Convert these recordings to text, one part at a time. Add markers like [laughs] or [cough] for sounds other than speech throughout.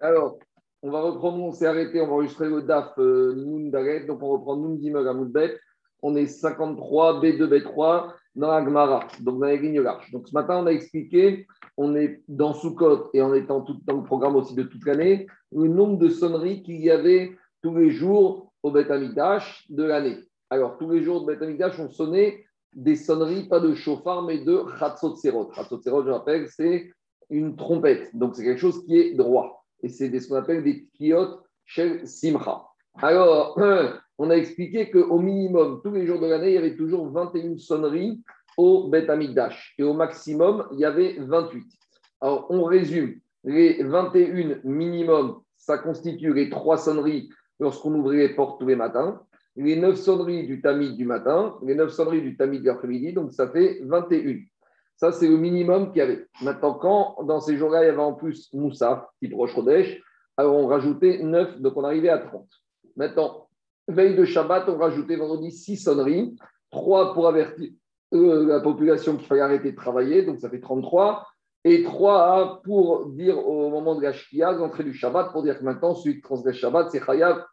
Alors, on va reprendre, on s'est arrêté, on va enregistrer le DAF euh, donc on reprend Noun Dimel Amoudbet. On est 53 B2 B3 dans Agmara, donc dans les lignes larges. Donc ce matin, on a expliqué, on est dans Soukot et en étant tout dans le programme aussi de toute l'année, le nombre de sonneries qu'il y avait tous les jours au Bet de l'année. Alors, tous les jours de Bet on sonnait des sonneries, pas de chauffard, mais de Khatsot Serot. Khatsot Serot, je rappelle, c'est une trompette. Donc, c'est quelque chose qui est droit. Et c'est ce qu'on appelle des kiot shel simcha. Alors, [clears throat] on a expliqué qu'au minimum, tous les jours de l'année, il y avait toujours 21 sonneries au Bet Amikdash. Et au maximum, il y avait 28. Alors, on résume. Les 21 minimum, ça constitue les trois sonneries lorsqu'on ouvrait les portes tous les matins. Les 9 sonneries du tamid du matin, les 9 sonneries du tamid de l'après-midi, donc ça fait 21. Ça, c'est le minimum qu'il y avait. Maintenant, quand dans ces jours-là, il y avait en plus Moussa, type Roche alors on rajoutait 9, donc on arrivait à 30. Maintenant, veille de Shabbat, on rajoutait vendredi 6 sonneries, 3 pour avertir euh, la population qu'il fallait arrêter de travailler, donc ça fait 33, et 3 pour dire au moment de la Shkia, l'entrée du Shabbat, pour dire que maintenant, celui qui transgresse Shabbat, c'est Chayav.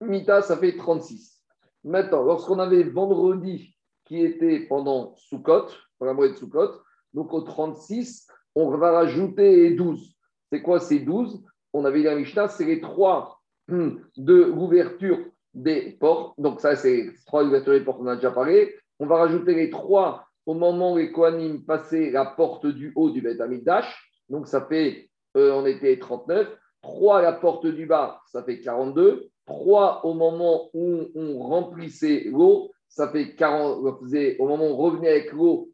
Mita, ça fait 36. Maintenant, lorsqu'on avait vendredi qui était pendant Sukkot, la moitié de Sukkot. Donc au 36, on va rajouter 12. C'est quoi ces 12 On avait dit la Mishnah, c'est les trois hum, de l'ouverture des portes. Donc ça, c'est trois ouvertures des portes, on a déjà parlé. On va rajouter les trois au moment où les Kohanim passaient la porte du haut du Beth. Donc ça fait, euh, on était 39. 3 à la porte du bas, ça fait 42. 3 au moment où on remplissait l'eau, ça fait 40, au moment où on revenait avec l'eau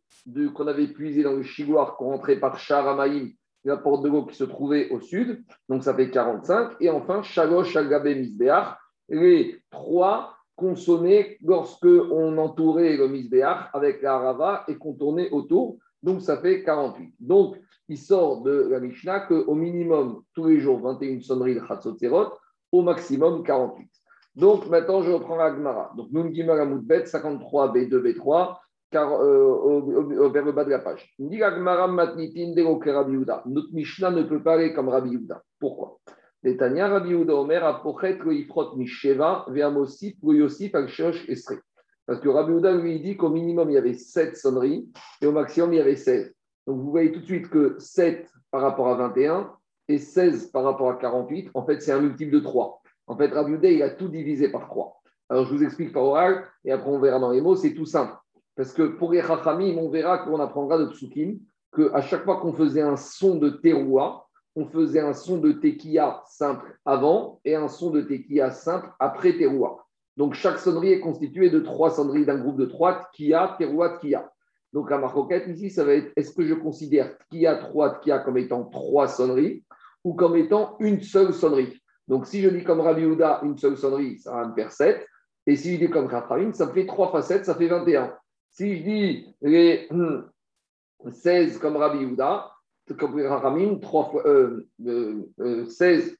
qu'on avait puisé dans le chigouar, qu'on rentrait par Charamaïm, la porte de l'eau qui se trouvait au sud, donc ça fait 45. Et enfin, Shalosh Agabé Misbeach, les trois consommés lorsque on entourait le Misbeach avec la Rava et qu'on tournait autour, donc ça fait 48. Donc, il sort de la Mishnah qu'au minimum, tous les jours, 21 sonneries de Chatzot au maximum 48. Donc maintenant, je reprends la Gemara. Donc Nun Gimel Amoudbet, 53 B2 B3, car, euh, vers le bas de la page. Notre Mishnah ne peut pas aller comme Rabbi Yuda. Pourquoi? Netanya Rabbi a pochet le misheva ve'amosif yosif al shosh estre. Parce que Rabbi Yuda lui dit qu'au minimum il y avait 7 sonneries et au maximum il y avait 16. Donc vous voyez tout de suite que 7 par rapport à 21 et 16 par rapport à 48, en fait c'est un multiple de 3. En fait, Rabbi il a tout divisé par 3. Alors, je vous explique par oral, et après on verra dans les mots, c'est tout simple. Parce que pour les on verra qu'on apprendra de Tsukim qu'à chaque fois qu'on faisait un son de teroua, on faisait un son de tequila simple avant et un son de tequila simple après teroua. Donc, chaque sonnerie est constituée de trois sonneries d'un groupe de trois, tkia, teroua, tkia. Donc, la marcoquette ici, ça va être est-ce que je considère tkia, trois, tkia comme étant trois sonneries ou comme étant une seule sonnerie? Donc, si je dis comme Rabbi Houda, une seule sonnerie, ça va me faire 7. Et si je dis comme Rafraïm, ça me fait 3 fois 7, ça fait 21. Si je dis les 16 comme Rabbi Houda, comme Rachamim, 3 fois, euh, euh, 16 euh,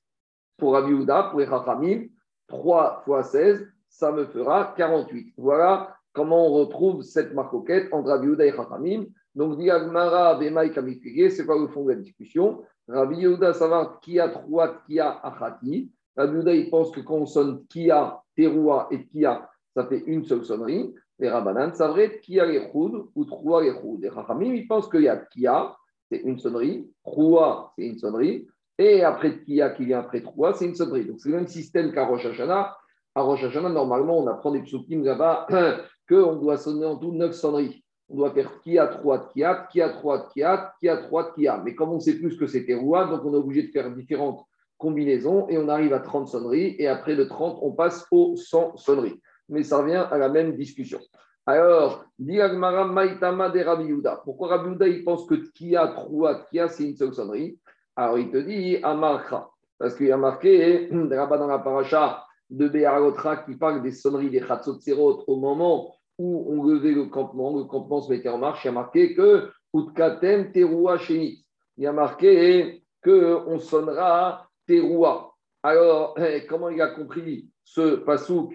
pour Rabbi Houda, pour les 3 fois 16, ça me fera 48. Voilà comment on retrouve cette marcoquette entre Rabbi Houda et Rachamim. Donc, Diagmara, Bemaï, Kamifigé, c'est quoi le fond de la discussion? Rabbi Yehuda, savoir qui a trois, qui a achati. Rabbi Yehuda, il pense que quand on sonne qui a teroua et qui a, ça fait une seule sonnerie. Les Rabbanan, ça vrai qui a les ou trois les choud. Les Rachamim, ils pensent qu'il y a qui a, c'est une sonnerie, troua, c'est une sonnerie, et après qui a qui vient après troua, c'est une sonnerie. Donc c'est le même système qu'à Rosh Hashanah. À Rosh Hashanah, normalement, on apprend des psukim là-bas [clears throat] qu'on doit sonner en tout neuf sonneries on doit faire qui a 3 de kiat, qui a 3 de kiat, qui a 3 de kiat. Mais comme on sait plus que c'était roi, donc on est obligé de faire différentes combinaisons et on arrive à 30 sonneries et après le 30, on passe aux 100 sonneries. Mais ça revient à la même discussion. Alors, Diagmara Maitama de Rabbi. Pourquoi Rabbi il pense que Kia, Troua, Kia, c'est une seule sonnerie? Alors, il te dit Amarcha. Parce qu'il y a marqué [clears throat] là-bas dans la paracha de Béarotra qui parle des sonneries des Khatsot au moment où on levait le campement, le campement se mettait en marche, il y a marqué que Utkatem Teroua. Il y a marqué qu'on sonnera Teroua. Alors, comment il a compris ce pasouk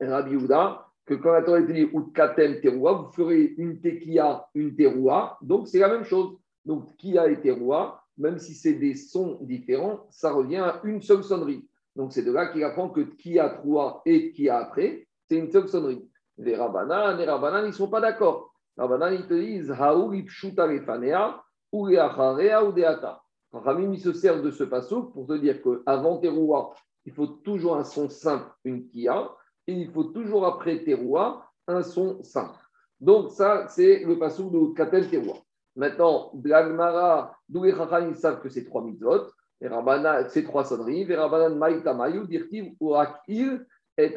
Rabbi Houda que quand la Torah dit Utkatem vous ferez une Tekia, une Teroua. Donc, c'est la même chose. Donc, Kia et Teroua. même si c'est des sons différents, ça revient à une seule sonnerie. Donc c'est de là qu'il apprend que qui a trois et qui a après, c'est une seule sonnerie. Les Rabbanan, les Rabbanan, ils ne sont pas d'accord. Les Rabbanan, ils te disent Haou ipshuta lefanea ou leacharea ou deata. Ramim, il se sert de ce passage pour te dire qu'avant teroua, il faut toujours un son simple, une kia, et il faut toujours après teroua, un son simple. Donc ça, c'est le passage de Katel teroua. Maintenant, Blagmara, d'où les Chachamim savent que c'est trois mitzvot, c'est trois sonneries, Verabanan Maïtamayu, Dirtiv, Urakil, et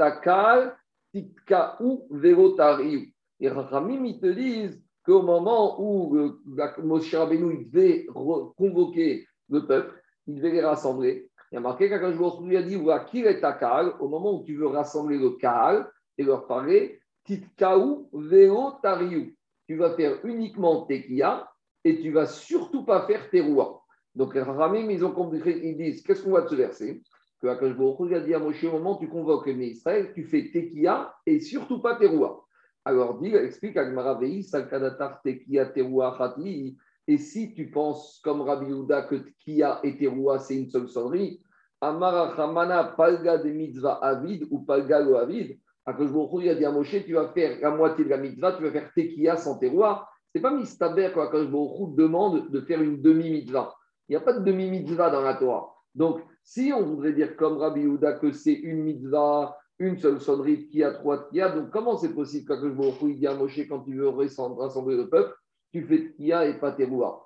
Akal, Titka'u, Verotariu. Les Chachamim, ils te disent qu'au moment où Moshe Rabbeinu devait convoquer le peuple, il devait les rassembler. Il y a marqué qu'Akash lui a dit Urakil et Akal, au moment où tu veux rassembler le Kaal et leur parler, Titka'u, Verotariu. Tu vas faire uniquement Tekia et tu vas surtout pas faire tes. Donc Ramim, ils ont compris, ils disent qu'est-ce qu'on va de ce verset Que Akash Baruch a dit à Moshe au moment où tu convoques les Israël, tu fais Tekia et surtout pas tes rois. Alors dit, explique Agmaravei, Salkadatar Tekia Teroua. Et si tu penses comme Rabbi Yehuda que Tekia et Teroua c'est une seule sonnerie, Amara Hamana Palga de Mitzvah Avid ou Palga lo Avid, Akash Baruch a dit à Moshe, tu vas faire la moitié de la mitzvah, tu vas faire Tekia sans Teroua n'est pas mistaber quand Akash demande de faire une demi-mitzvah. Il n'y a pas de demi-mitzvah dans la Torah. Donc, si on voudrait dire comme Rabbi Yehuda que c'est une mitzvah, une seule sonnerie qui a trois a, donc comment c'est possible qu'Akash Baruch dit à Moshe quand tu veux rassembler le peuple, tu fais Tia et pas Terouah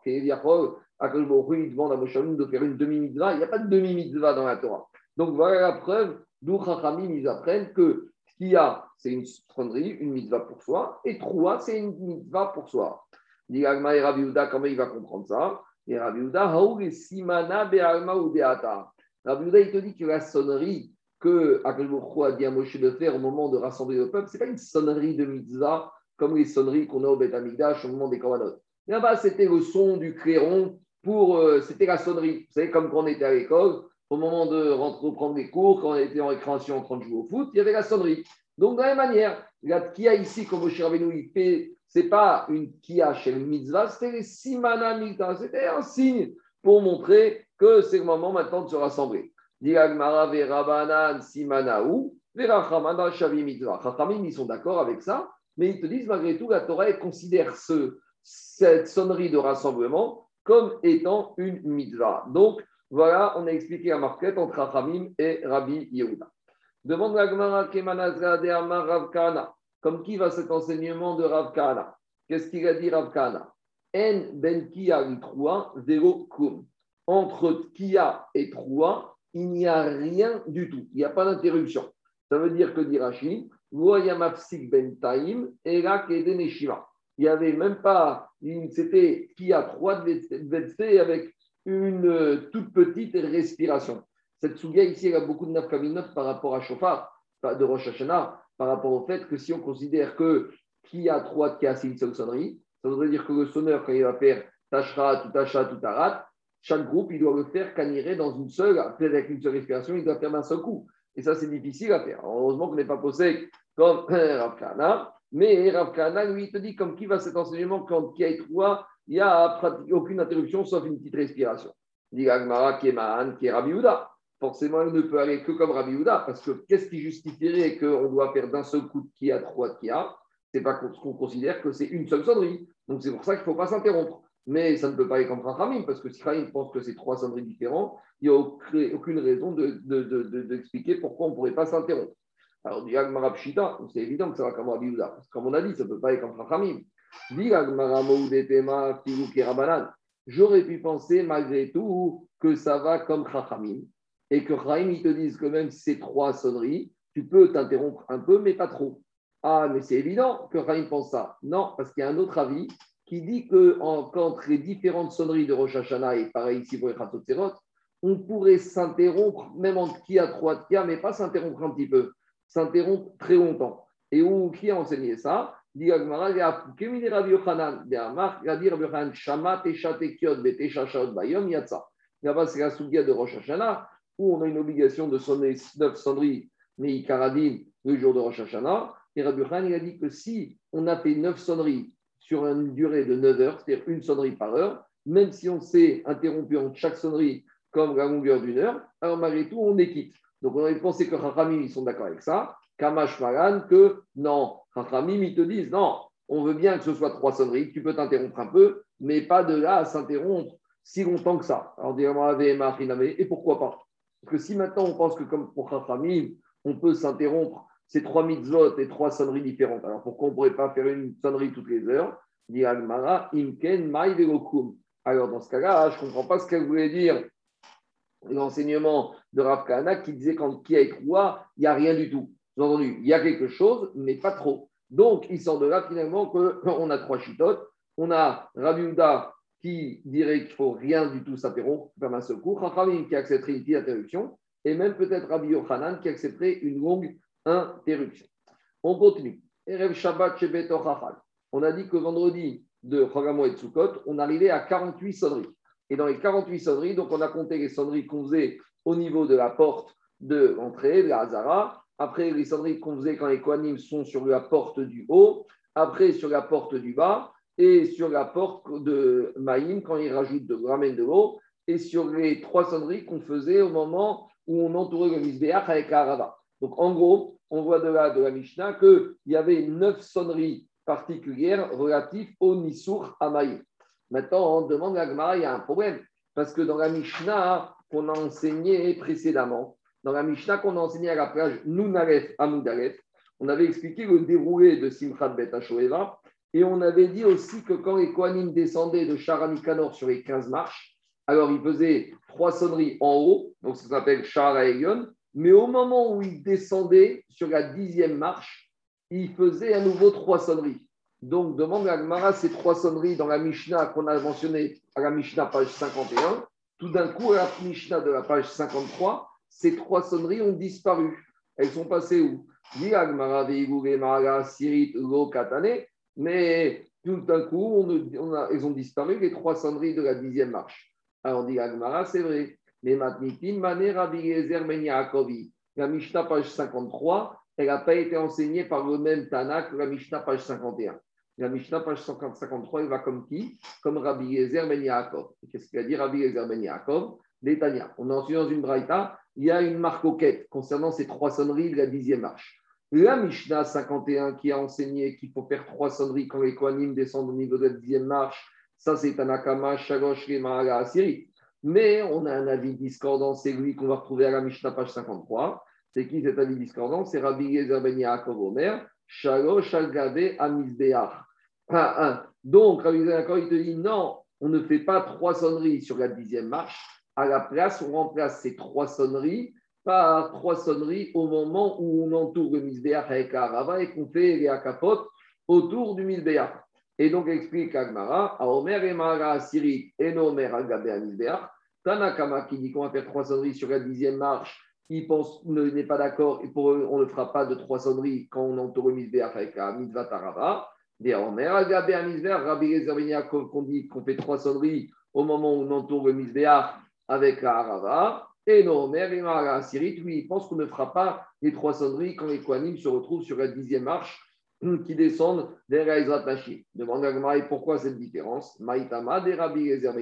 Akash Baruch il demande à Moshe de faire une demi-mitzvah. Il n'y a pas de demi-mitzvah dans la Torah. Donc, voilà la preuve d'où Chachamim, ils apprennent que Tia, c'est une sonnerie, une mitzvah pour soi, et Troua, c'est une mitzvah pour soi. Dit et Rabbi comment il va comprendre ça? Et Rabbi Yehuda, Simana Be'alma ou Be'ata. Rabbi il te dit que la sonnerie que Akadosh a dit à Moshe de faire au moment de rassembler le peuple, ce n'est pas une sonnerie de mitzvah comme les sonneries qu'on a au Beth au moment des Korbanot. Là-bas, c'était le son du clairon pour. Euh, c'était la sonnerie. Vous savez, comme quand on était à l'école, au moment de rentrer reprendre les cours, quand on était en récréation en train de jouer au foot, il y avait la sonnerie. Donc, de la même manière, la a ici, comme Moshe Rabbeinu, il fait, ce n'est pas une kia chez le mitzvah, c'était les simana mitzvah. C'était un signe pour montrer que c'est le moment maintenant de se rassembler. Diragmara verabanan simanaou, verachamana shavi mitzvah. Chachamim, ils sont d'accord avec ça, mais ils te disent malgré tout, la Torah considère ce, cette sonnerie de rassemblement comme étant une mitzvah. Donc, voilà, on a expliqué la marquette entre Rachamim et Rabbi Yehuda. Demande la Gemara Kemanazra de Amar Ravkana. Comme qui va cet enseignement de Ravkana Qu'est-ce qu'il a dit Ravkana En ben Troua, zéro kum. Entre Kia et Troua, il n'y a rien du tout. Il n'y a pas d'interruption. Ça veut dire que dit Rachid, ben Taim, Il n'y avait même pas, c'était Kia 3 de avec une euh, toute petite respiration. Cette souga ici, elle a beaucoup de nafkaminot par rapport à Shofar, de Rosh Hashanah, par rapport au fait que si on considère que qui a trois cas, c'est une sonnerie, ça voudrait dire que le sonneur, quand il va faire Tashra, tout Tasha, tout Tarat, chaque groupe, il doit le faire caniré dans une seule, avec une seule respiration, il doit faire d'un seul coup. Et ça, c'est difficile à faire. Heureusement qu'on n'est pas posé comme [clears throat] Rav Kana, mais Rav Kana, lui, il te dit comme qui va cet enseignement quand qui a trois, il n'y a aucune interruption sauf une petite respiration. Dit Agmara, qui est qui est Rabbi forcément, il ne peut aller que comme Rabbi Houda, parce que qu'est-ce qui justifierait qu'on doit faire d'un seul coup de qui a trois de a? C'est pas qu'on considère que c'est une seule sonnerie. Donc c'est pour ça qu'il ne faut pas s'interrompre. Mais ça ne peut pas aller comme Rachamim, parce que si Rachamim pense que c'est trois sonneries différentes, il n'y a aucune raison d'expliquer de, pourquoi on ne pourrait pas s'interrompre. Alors, dit Pshita, c'est évident que ça va comme Rabbi Houda, parce que comme on a dit, ça ne peut pas aller comme Rachamim. Dit J'aurais pu penser malgré tout que ça va comme Chachamim et que ils te disent que même si c'est trois sonneries, tu peux t'interrompre un peu, mais pas trop. Ah, mais c'est évident que Chaim pense ça. Non, parce qu'il y a un autre avis qui dit que entre les différentes sonneries de Rosh Hashanah et pareil ici pour les on pourrait s'interrompre, même entre qui a trois mais pas s'interrompre un petit peu, s'interrompre très longtemps. Et où qui a enseigné ça? Dit Agmara, il a Rabbi Yochanan, il a Rabbi Yochanan, Shama, Tesha, Tekiot, Betesha, Shaot, Bayom, Yatsa. Là-bas, c'est la sougia de Rosh Hashanah où on a une obligation de sonner neuf sonneries, mais Karadim, le jour de Rosh Hashanah. Et Rabbi Khan, il a dit que si on a fait neuf sonneries sur une durée de 9 heures, c'est-à-dire une sonnerie par heure, même si on s'est interrompu en chaque sonnerie comme la longueur d'une heure, alors malgré tout, on est quitte. Donc on aurait pensé que Rachamim, ils sont d'accord avec ça. Kamash Malan, que non, Rachamim, ils te disent non, on veut bien que ce soit trois sonneries, tu peux t'interrompre un peu, mais pas de là à s'interrompre si longtemps que ça. Alors, et pourquoi pas? Parce que si maintenant on pense que comme pour Rachamim, on peut s'interrompre ces trois mitzvot et trois sonneries différentes, alors pourquoi on ne pourrait pas faire une sonnerie toutes les heures? Alors, dans ce cas-là, je ne comprends pas ce qu'elle voulait dire l'enseignement de Rav Kahana qui disait qu'en qui a roi, il n'y a rien du tout. Vous entendu, il y a quelque chose, mais pas trop. Donc, il sort de là finalement qu'on [laughs] a trois chitotes. On a Rabbi qui dirait qu'il ne faut rien du tout s'interrompre, faire un seul coup. qui accepterait une petite interruption. Et même peut-être Rabbi Yochanan qui accepterait une longue interruption. On continue. Shabbat On a dit que vendredi de Chagamo et Tsukot, on arrivait à 48 sonneries. Et dans les 48 sonneries, donc on a compté les sonneries qu'on faisait au niveau de la porte de l'entrée, de la Hazara. Après, les sonneries qu'on faisait quand les Kohanim sont sur la porte du haut. Après, sur la porte du bas. Et sur la porte de Maïm, quand ils rajoutent de ramène de l'eau. Et sur les trois sonneries qu'on faisait au moment où on entourait le Misbéach avec la Donc, en gros, on voit de là, de la Mishnah, qu'il y avait neuf sonneries particulières relatives au Nisur à Maïm. Maintenant, on demande à Gmara, il y a un problème. Parce que dans la Mishnah qu'on a enseigné précédemment, dans la Mishnah qu'on a enseigné à la plage Nounalef à on avait expliqué le déroulé de Simchat Bet Hashoeva, et on avait dit aussi que quand les Kohanim descendaient de Charanikanor sur les 15 marches, alors ils faisaient trois sonneries en haut, donc ça s'appelle Shara mais au moment où ils descendaient sur la dixième marche, ils faisaient à nouveau trois sonneries. Donc, demande à Gmara ces trois sonneries dans la Mishnah qu'on a mentionné à la Mishnah page 51. Tout d'un coup, à la Mishnah de la page 53, ces trois sonneries ont disparu. Elles sont passées où? Mais tout d'un coup, on elles ont disparu, les trois sonneries de la dixième marche. Alors on dit Agmara, c'est vrai. Mais Mané La Mishnah, page 53, elle n'a pas été enseignée par le même Tana que la Mishnah, page 51. La Mishnah, page 153, il va comme qui? Comme Rabbi Yezer Ben Yaakov. Qu'est-ce qu'il a dit Rabbi Yezer Ben Yaakov? L'Etania. On est ensuite dans une braïta, il y a une marque quête concernant ces trois sonneries de la dixième marche. La Mishnah 51 qui a enseigné qu'il faut faire trois sonneries quand les Kohanim descendent au niveau de la dixième marche, ça c'est Tanakama, Shalosh, Mahala, Asiri. Mais on a un avis discordant, c'est lui qu'on va retrouver à la Mishnah page 53. C'est qui cet avis discordant? C'est Rabbi Yezer Ben Yaakov Omer, Shalosh, Amizbeach. Donc, il te dit non, on ne fait pas trois sonneries sur la dixième marche. À la place, on remplace ces trois sonneries par trois sonneries au moment où on entoure le misbéach avec et qu'on fait les akapotes autour du misbéach. Et donc, explique Agmara, à Omer et Mara Siri et Nomer Agabé misbéach, Tanakama qui dit qu'on va faire trois sonneries sur la dixième marche, il pense, n'est pas d'accord et pour eux, on ne fera pas de trois sonneries quand on entoure misbéach avec la mitzvah Tarava. Rabbi qu'on dit qu'on fait trois sonneries au moment où on entoure le avec la. Et non, mais la Syrie, lui, il pense qu'on ne fera pas les trois sonneries quand les Kohanim se retrouvent sur la dixième marche hum, qui descendent vers la Ezrat Demande à pourquoi cette différence? Maïtama des Rabbi Ezer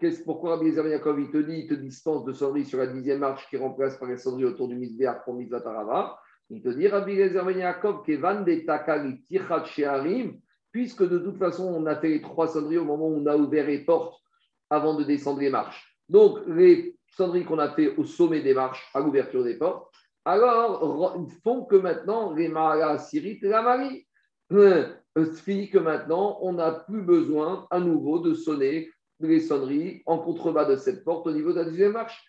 ben Pourquoi Rabbi ben il te dit, il te distance de sonneries sur la dixième marche qui remplace par les sonneries autour du misbéach pour Mitzvah Tarava il te dit, Rabbi Ben Yaakov, Kevan de Takali Tichat Shearim, puisque de toute façon, on a fait les trois sonneries au moment où on a ouvert les portes avant de descendre les marches. Donc, les sonneries qu'on a fait au sommet des marches, à l'ouverture des portes, alors font que maintenant, les Mara Sirit la Marie. Euh, que maintenant, on n'a plus besoin à nouveau de sonner les sonneries en contrebas de cette porte au niveau de la deuxième marche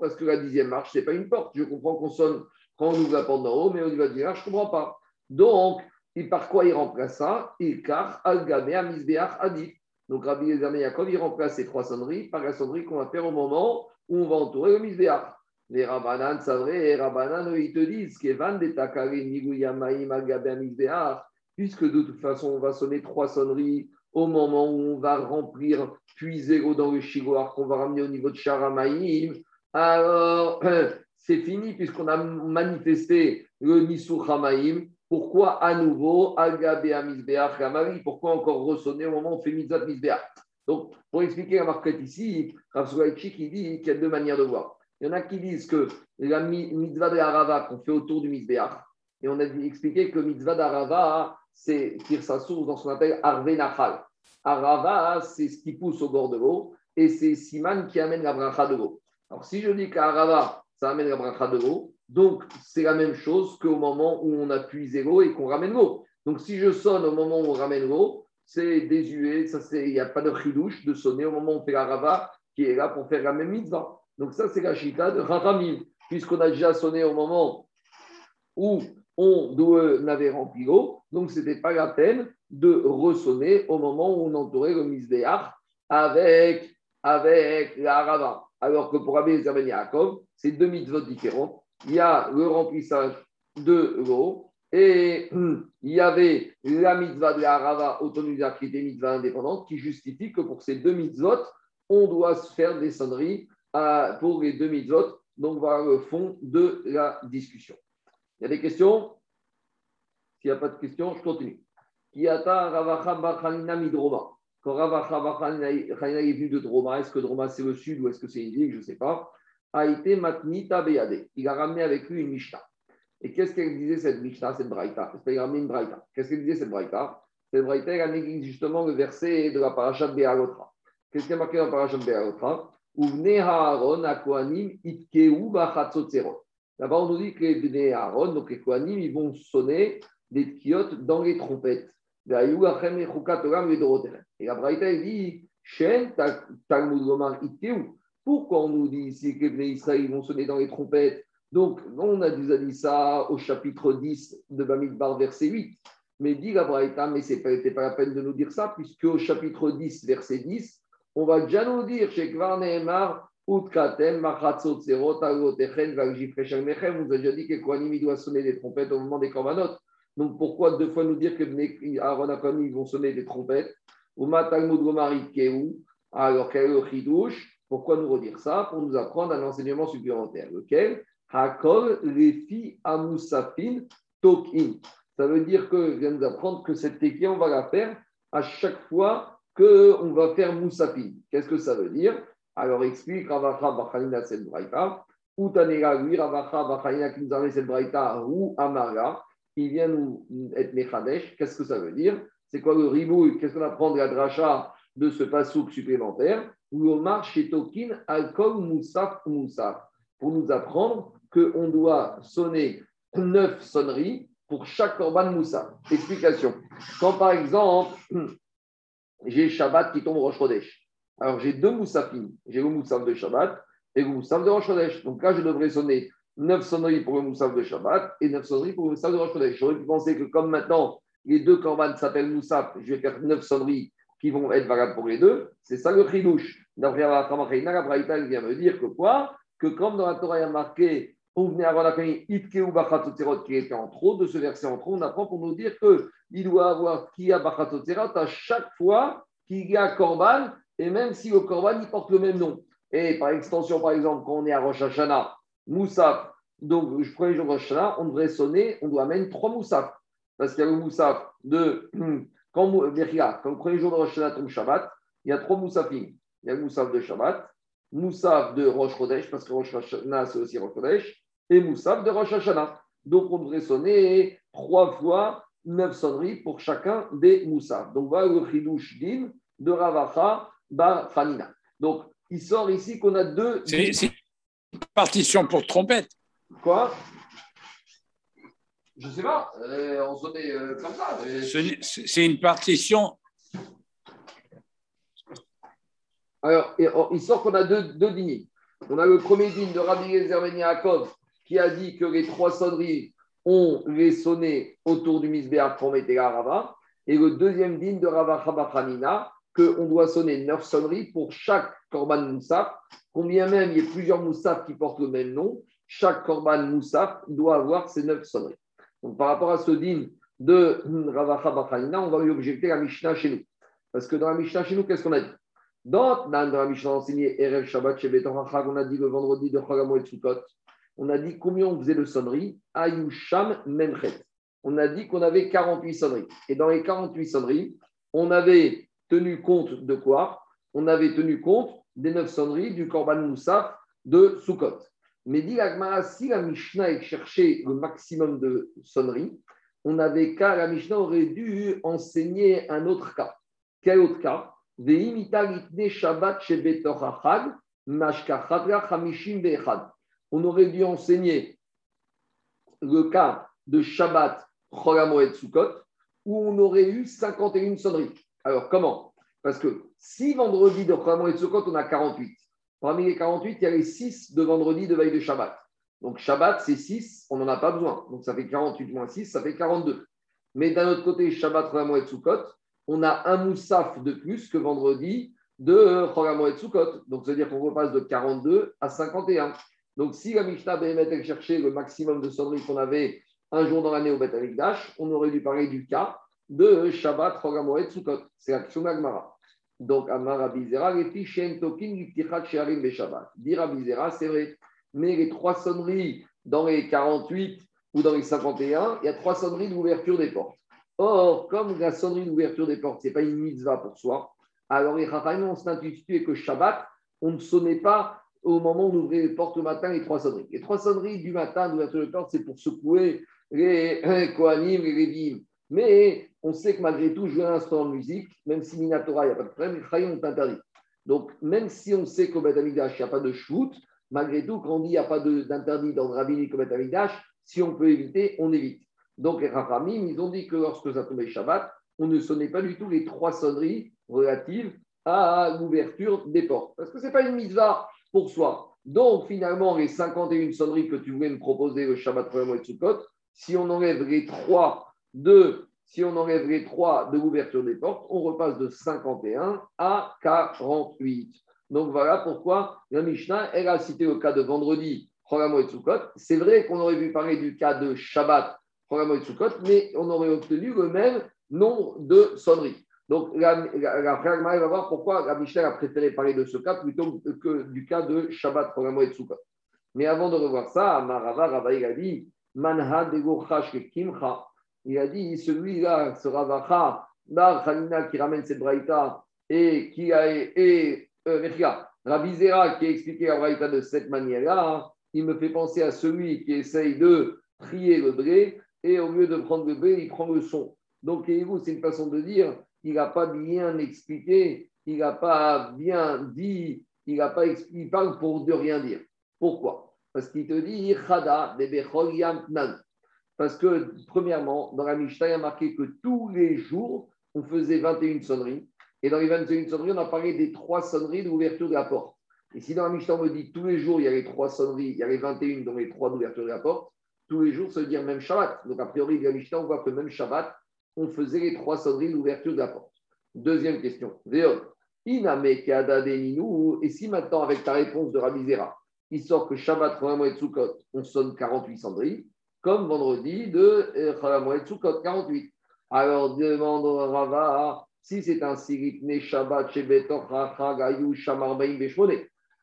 parce que la dixième marche, ce n'est pas une porte. Je comprends qu'on sonne quand on ouvre la porte d'en haut, mais au niveau de la dixième marche, je ne comprends pas. Donc, et par quoi il remplace ça? Il car al-gamé misbeach adif. Donc, Rabbi Yezer Yaakov, il remplace ces trois sonneries par la sonnerie qu'on va faire au moment où on va entourer le misbeach. Les Rabbanan, c'est vrai, les Rabbanan, ils te disent qu'Evan de Takari, Niguyamaim, al-gamé misbeach, puisque de toute façon, on va sonner trois sonneries au moment où on va remplir, puiser l'eau dans le chigoir qu'on va ramener au niveau de Charamaïm, alors [clears throat] c'est fini puisqu'on a manifesté le Nisur Hamaïm Pourquoi à nouveau Agabea Misbeach Ramari Pourquoi encore ressonner au moment où on fait Mitzvah Misbeach Donc, pour expliquer la marquette ici, Rav il dit qu'il y a deux manières de voir. Il y en a qui disent que la mitzvah de Arava qu'on fait autour du Misbeach, et on a expliqué que mitzvah d'Arava, c'est tire sa source dans ce qu'on appelle Arve. Arava, c'est ce qui pousse au bord de l'eau, et c'est Siman qui amène la bracha de l'eau. Alors, si je dis qu'Arava, ça amène la bracha de l'eau, donc c'est la même chose qu'au moment où on a puisé l'eau et qu'on ramène l'eau. Donc, si je sonne au moment où on ramène l'eau, c'est désuet, il n'y a pas de chidouche de sonner au moment où on fait l'Arava, qui est là pour faire la même mitzvah. Donc ça, c'est la chita de Rahamim, puisqu'on a déjà sonné au moment où on avait rempli l'eau, donc ce n'était pas la peine de ressonner au moment où on entourait le misbéach avec, avec la. Alors que pour Rabbi Zerben Yaakov, c'est deux mitzvot différents. Il y a le remplissage de l'eau et [clears throat] il y avait la mitzvah de la rava autonomisée qui était mitzvah indépendante qui justifie que pour ces deux mitzvot, on doit se faire des sonneries pour les deux mitzvot. Donc, voilà le fond de la discussion. Il y a des questions? S'il n'y a pas de questions, je continue. Kiata Ravacha Midroma. Quand Ravacha est venu de Droma, est-ce que Droma c'est le sud ou est-ce que c'est une ville Je ne sais pas. A été Matnita Beyade. Il a ramené avec lui une Mishnah. Et qu'est-ce qu'elle disait cette Mishnah, cette Braïta? Il a ramené une Braïta? Qu'est-ce qu'elle disait cette Braïta? Cette Braïta, elle a négligé justement le verset de la parasha de Béalotra. Qu'est-ce qui est marqué dans la parasha de Béalotra Là-bas, on nous dit que les Bnei Aaron, donc les Kohanim, ils vont sonner des tiotes dans les trompettes. Et la Braïta, dit Talmud Pourquoi on nous dit ici que les Bnei Israël vont sonner dans les trompettes? Donc, on a déjà dit ça au chapitre 10 de Bamidbar, verset 8. Mais dit la Braïta, mais ce n'était pas la peine de nous dire ça, puisque au chapitre 10, verset 10, on va déjà nous dire chez Kvar Nehemar, Utkatem, Machatzot, Serot, Agotechen, Vagjifreshel Mechem, on nous a déjà dit que Kohanim doit sonner des trompettes au moment des Korbanot. Donc pourquoi deux fois nous dire que Aaron et Kohanim vont sonner des trompettes? Uma Talmud Gomarit Keu, alors quel est le chidouche? Pourquoi nous redire ça? Pour nous apprendre un enseignement supplémentaire. Lequel Hakol Refi Amusafin Tokin. Ça veut dire que vient nous apprendre que cette téquille, on va la faire à chaque fois qu'on va faire Moussafi. Qu'est-ce que ça veut dire? Alors explique Ravacha Bachalina cette braïta. Tanega, lui, Ravacha Bachalina qui nous a cette braïta, ou Amara, il vient nous être Mechadesh. Qu'est-ce que ça veut dire? C'est quoi le ribouille? Qu'est-ce qu'on apprend de la dracha de ce pasouk supplémentaire? Ou Omar Tokin, Alkol Moussaf Moussaf. Pour nous apprendre qu'on doit sonner neuf sonneries pour chaque korban Moussaf. Explication. Quand par exemple, [clears throat] j'ai Shabbat qui tombe au Rosh Chodesh. Alors j'ai deux moussafim. J'ai le moussaf de Shabbat et le moussaf de Rosh. Donc là, je devrais sonner 9 sonneries pour le moussaf de Shabbat et 9 sonneries pour le moussaf de Rosh. J'aurais pu penser que comme maintenant, les deux korban s'appellent moussaf, je vais faire 9 sonneries qui vont être valables pour les deux. C'est ça le chidouche. D'après la Braïta, il vient me dire que quoi? Que comme dans la Torah, il y a marqué qui était en trop, de ce verset en trop, on apprend pour nous dire qu'il doit avoir Kia Bachatotzerat à chaque fois qu'il y a Korban, et même si le Korban il porte le même nom. Et par extension, par exemple, quand on est à Rosh Hashanah, Moussaf, donc le premier jour de Rosh Hashanah, on devrait sonner, on doit mettre trois Moussaf. Parce qu'il y a le Moussaf de. [clears throat] Quand, le premier jour de Rosh Hashanah tombe Shabbat, il y a trois Moussafim. Il y a le Moussaf de Shabbat, Moussaf de Rosh Chodesh, parce que Rosh Hashanah, c'est aussi Rosh Chodesh, et Moussaf de Rosh Hashanah. Donc, on devrait sonner trois fois neuf sonneries pour chacun des Moussaf. Donc, voilà le Chidouche Din de Ravacha Bar. Donc, il sort ici qu'on a deux. C'est une partition pour trompette. Quoi? Je ne sais pas. Euh, on sonnait euh, comme ça. C'est une partition Alors, oh, il sort qu'on a deux, deux dîners. On a le premier dîne de Rabbi Yezer Yaakov qui a dit que les trois sonneries, ont les sonné autour du mettre la Rava. Et le deuxième dîne de Rava Hanina, qu'on doit sonner neuf sonneries pour chaque Korban Moussaf. Combien même il y a plusieurs Moussaf qui portent le même nom, chaque Korban Moussaf doit avoir ces neuf sonneries. Donc, par rapport à ce dîne de Rava Hanina, on va lui objecter la Mishnah chez nous. Parce que dans la Mishnah chez nous, qu'est-ce qu'on a dit? Dans, la Mishnah enseignée Erev Shabbat on a dit le vendredi de Chagamo et Sukkot, on a dit combien on faisait de sonnerie Ayusham Memchet. on a dit qu'on avait 48 sonneries. Et dans les 48 sonneries, on avait tenu compte de quoi On avait tenu compte des 9 sonneries du Korban Moussaf de Sukkot. Mais dit si la Mishnah cherchait le maximum de sonneries, on avait qu'à, la Mishnah aurait dû enseigner un autre cas. Quel autre cas On aurait dû enseigner le cas de Shabbat Cholamoed Sukkot, où on aurait eu 51 sonneries. Alors, comment? Parce que si vendredi de Cholamoed Sukkot, on a 48, parmi les 48, il y a les 6 de vendredi de veille de Shabbat. Donc, Shabbat, c'est 6, on n'en a pas besoin. Donc, ça fait 48 moins 6, ça fait 42. Mais d'un autre côté, Shabbat Cholamoed Sukkot, on a un moussaf de plus que vendredi de Cholamoed Sukkot. Donc, c'est-à-dire qu'on repasse de 42 à 51. Donc, si la Mishnah Behemet cherchait le maximum de sonneries qu'on avait un jour dans l'année au Beth Amikdash, on aurait dû parler du cas de Shabbat, Chogamoed, Sukkot. C'est l'action d'Agmara. Donc, Amara Bizera, les Tishen Tokin, Liktichat, Shearim, Shabbat. Dire Bizera, c'est vrai. Mais les trois sonneries dans les 48 ou dans les 51, il y a trois sonneries d'ouverture des portes. Or, comme la sonnerie d'ouverture des portes, ce n'est pas une mitzvah pour soi, alors les Chachamim ont institué que Shabbat, on ne sonnait pas au moment où on ouvrait les portes le matin les trois sonneries. Les trois sonneries du matin d'ouverture des portes, c'est pour secouer les Kohanim, les Lévim. Mais on sait que malgré tout, jouer un instrument de musique, même si Minatora, il n'y a pas de problème, les Chayim ont interdit. Donc, même si on sait qu'au Beth il n'y a pas de shoot, malgré tout, quand on dit qu'il n'y a pas d'interdit dans le rabbinique au Beth si on peut éviter, on évite. Donc, les Rachamim, ils ont dit que lorsque ça tombait Shabbat, on ne sonnait pas du tout les trois sonneries relatives à l'ouverture des portes. Parce que ce n'est pas une mitzvah pour soi. Donc, finalement, les 51 sonneries que tu voulais me proposer le Shabbat, et Sukkot, si on enlève les trois de, si on enlève les trois de l'ouverture des portes, on repasse de 51 à 48. Donc voilà pourquoi la Mishnah, elle a cité le cas de vendredi. C'est vrai qu'on aurait vu parler du cas de Shabbat, mais on aurait obtenu le même nombre de sonneries. Donc, la, la, va voir pourquoi la Mishnah a préféré parler de ce cas plutôt que du cas de Shabbat, et Sukkot. Mais avant de revoir ça, Marava, Rava, il a dit Manha de Kimcha. Il a dit celui-là, ce Ravacha, Bar Khalina qui ramène cette braïta et qui a. Et, euh, Rabbi Zera qui a expliqué la braïta de cette manière-là, il me fait penser à celui qui essaye de trier le blé et au lieu de prendre le blé, il prend le son. Donc, vous c'est une façon de dire il n'a pas bien expliqué, il n'a pas bien dit, il, n'a pas, il parle pour de rien dire. Pourquoi? Parce qu'il te dit Parce que, premièrement, dans la Mishnah, il y a marqué que tous les jours, on faisait 21 sonneries. Et dans les 21 sonneries, on a parlé des trois sonneries d'ouverture de la porte. Et si dans la Mishnah, on me dit tous les jours, il y a les trois sonneries, il y a les 21 dont les trois d'ouverture de la porte, tous les jours, ça veut dire même Shabbat. Donc, a priori, dans la Mishnah, on voit que même Shabbat, on faisait les trois sonneries d'ouverture de la porte. Deuxième question. Et si maintenant, avec ta réponse de Rabbi il sort que Shabbat, Cholamoed, Sukkot, on sonne 48 cendries, comme vendredi de Cholamoed, Sukkot, 48. Alors demande Rava si c'est un Siripne Shabbat, Shebetor, Gayu, Shamar, Baim.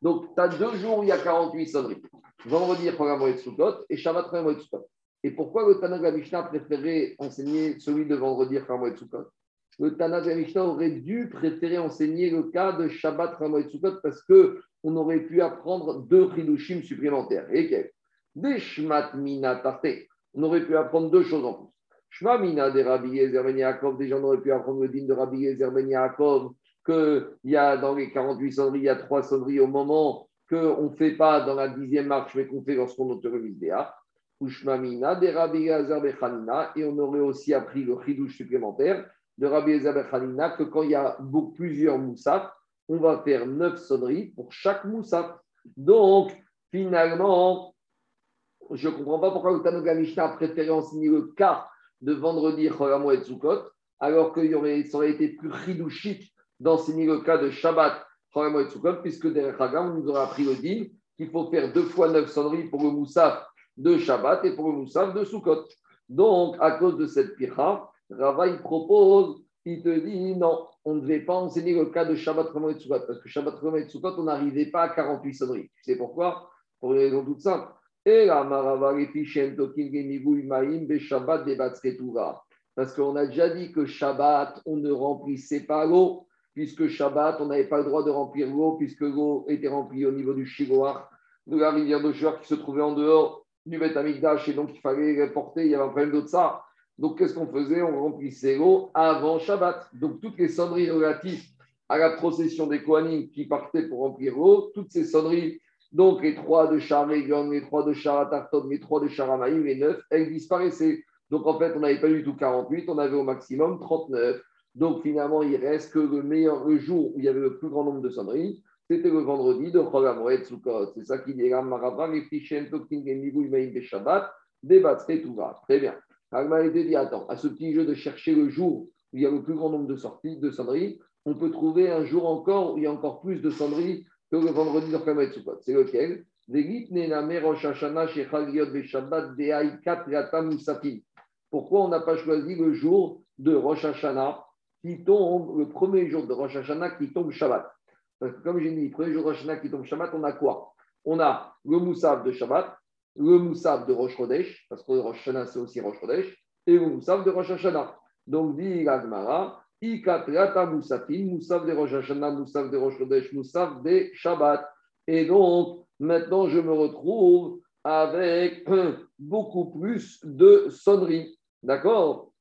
Donc, tu as deux jours où il y a 48 sonneries. Vendredi, Cholamoed, Sukkot, et Shabbat, Cholamoed, Sukkot. Et pourquoi le Tanakh Mishnah préférait enseigner celui de vendredi, Cholamoed, Sukkot? Le Tana de Mishnah aurait dû préférer enseigner le cas de Shabbat Ramoed Sukkot parce qu'on aurait pu apprendre deux Chidushim supplémentaires. Et quels Des Shmat Mina Tarte. On aurait pu apprendre deux choses en plus. Shma Mina de Rabbi Yezer Ben Yaakov. Déjà, on aurait pu apprendre le din de Rabbi Yezer Ben Yaakov qu'il y a dans les 48 sonneries, il y a trois sonneries au moment qu'on ne fait pas dans la dixième marche, mais qu'on fait lorsqu'on autorise des Ou Shma Mina de Rabbi Yezer Ben Et on aurait aussi appris le Chidush supplémentaire de Rabbi Ezaber Khalina que quand il y a plusieurs moussaf, on va faire neuf sonneries pour chaque moussaf. Donc, finalement, je ne comprends pas pourquoi le Mishnah a préféré enseigner le cas de vendredi Cholamo et Sukkot, alors qu'il aurait, ça aurait été plus ridouchique d'enseigner le cas de Shabbat Cholamo et Sukkot, puisque derrière Hagam, nous aura appris le din qu'il faut faire deux fois neuf sonneries pour le moussaf de Shabbat et pour le moussaf de Sukkot. Donc, à cause de cette pira, Rava, il propose, il te dit non, on ne devait pas enseigner le cas de Shabbat Ramon et Sukkot, parce que Shabbat Ramon et Sukkot, on n'arrivait pas à 48 sonneries. Tu sais pourquoi Pour une raison toute simple. Et la. Parce qu'on a déjà dit que Shabbat, on ne remplissait pas l'eau, puisque Shabbat, on n'avait pas le droit de remplir l'eau, puisque l'eau était remplie au niveau du Shigoar, de la rivière de qui se trouvait en dehors du Beth et donc il fallait porter, il y avait un problème de ça. Donc qu'est-ce qu'on faisait? On remplissait l'eau avant Shabbat. Donc toutes les sonneries relatives à la procession des Kohanim qui partaient pour remplir l'eau, toutes ces sonneries, donc les trois de Char les trois de Char les trois de Char les neuf, elles disparaissaient. Donc en fait, on n'avait pas du tout 48, on avait au maximum 39. Donc finalement, il reste que le meilleur le jour où il y avait le plus grand nombre de sonneries, c'était le vendredi de Cholamoed Sukkot. C'est ça qui dit Marabra, les Fishen, Tokin, des Shabbat, des va. Très bien. Agma a dit attends, à ce petit jeu de chercher le jour où il y a le plus grand nombre de sorties, de sonneries, on peut trouver un jour encore où il y a encore plus de sonneries que le vendredi Sukkot. C'est lequel? Pourquoi on n'a pas choisi le jour de Rosh Hashanah qui tombe, le premier jour de Rosh Hashanah qui tombe Shabbat? Parce que comme j'ai dit, le premier jour de Rosh Hashanah qui tombe Shabbat, on a quoi? On a le Moussaf de Shabbat, le Moussaf de Rosh parce que Rosh Hashanah c'est aussi Rosh et le Moussaf de Rosh Hashanah. Donc, dit l'Agmara, Ikatriata Moussafim, Moussaf de Rosh Hashanah, Moussaf de Rosh Chodesh, Moussaf de Shabbat. Et donc, maintenant, je me retrouve avec [clears throat] beaucoup plus de sonneries. D'accord?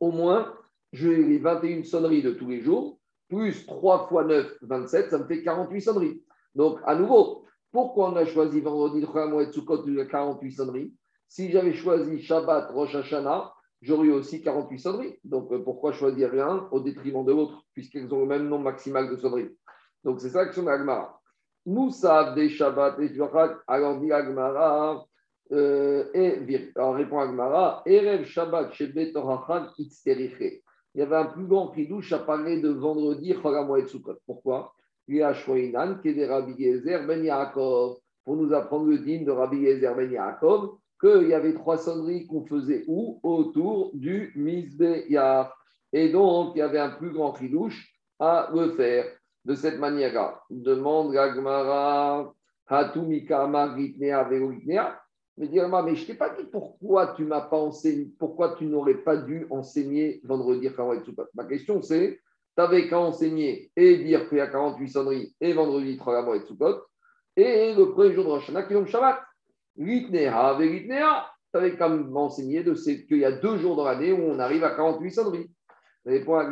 Au moins, j'ai les 21 sonneries de tous les jours, plus 3 fois 9, 27, ça me fait 48 sonneries. Donc, à nouveau, pourquoi on a choisi vendredi de Chamo et Sukkot de 48 sonneries? Si j'avais choisi Shabbat, Rosh Hashanah, j'aurais aussi 48 sonneries. Donc, euh, pourquoi choisir l'un au détriment de l'autre, puisqu'elles ont le même nombre maximal de sonneries Donc, c'est ça l'action d'Agmara. Moussa des Shabbat et alors dit Agmara, euh, et alors répond Agmara, Erev Shabbat chez Betorachan Itzteriche. Il y avait un plus grand pridouche à parler de vendredi Choramoed Sukkot. Pourquoi? Ben pour nous apprendre le dîme de Rabbi Yezer Ben Yaakov, qu'il y avait trois sonneries qu'on faisait où? Autour du Mizbe'yah. Et donc, il y avait un plus grand pridouche à le faire de cette manière-là. Demande Gagmara, Hatumika Maritnea Veroitnea. Mais dire, mais je ne t'ai pas dit pourquoi tu m'as pas enseigné, pourquoi tu n'aurais pas dû enseigner vendredi Ma question c'est, tu avais qu'à enseigner et dire qu'il y a 48 sonneries et vendredi Soukot, et le premier jour de Rosh qui Shabbat. Litnea Veritnea, tu avais qu'à m'enseigner qu'il y a deux jours dans l'année où on arrive à 48 sonneries. Des fois,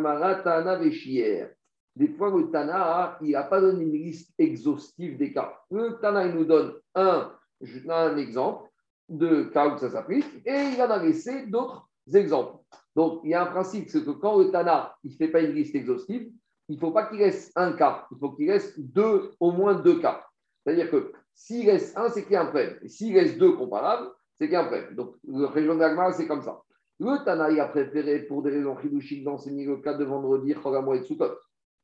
le Tana, il n'a pas donné une liste exhaustive des cas. Le Tana, il nous donne un, un exemple de cas où ça s'applique et il en a laissé d'autres exemples. Donc, il y a un principe, c'est que quand le Tana, il ne fait pas une liste exhaustive, il ne faut pas qu'il reste un cas, il faut qu'il reste deux, au moins deux cas. C'est-à-dire que s'il reste un, c'est qu'il y a un problème. S'il reste deux comparables, c'est qu'il y a un problème. Donc, le région d'Agmar, c'est comme ça. Le Tana, il a préféré, pour des raisons chidouchiques, d'enseigner le cas de vendredi, Chogamo et Tsukot.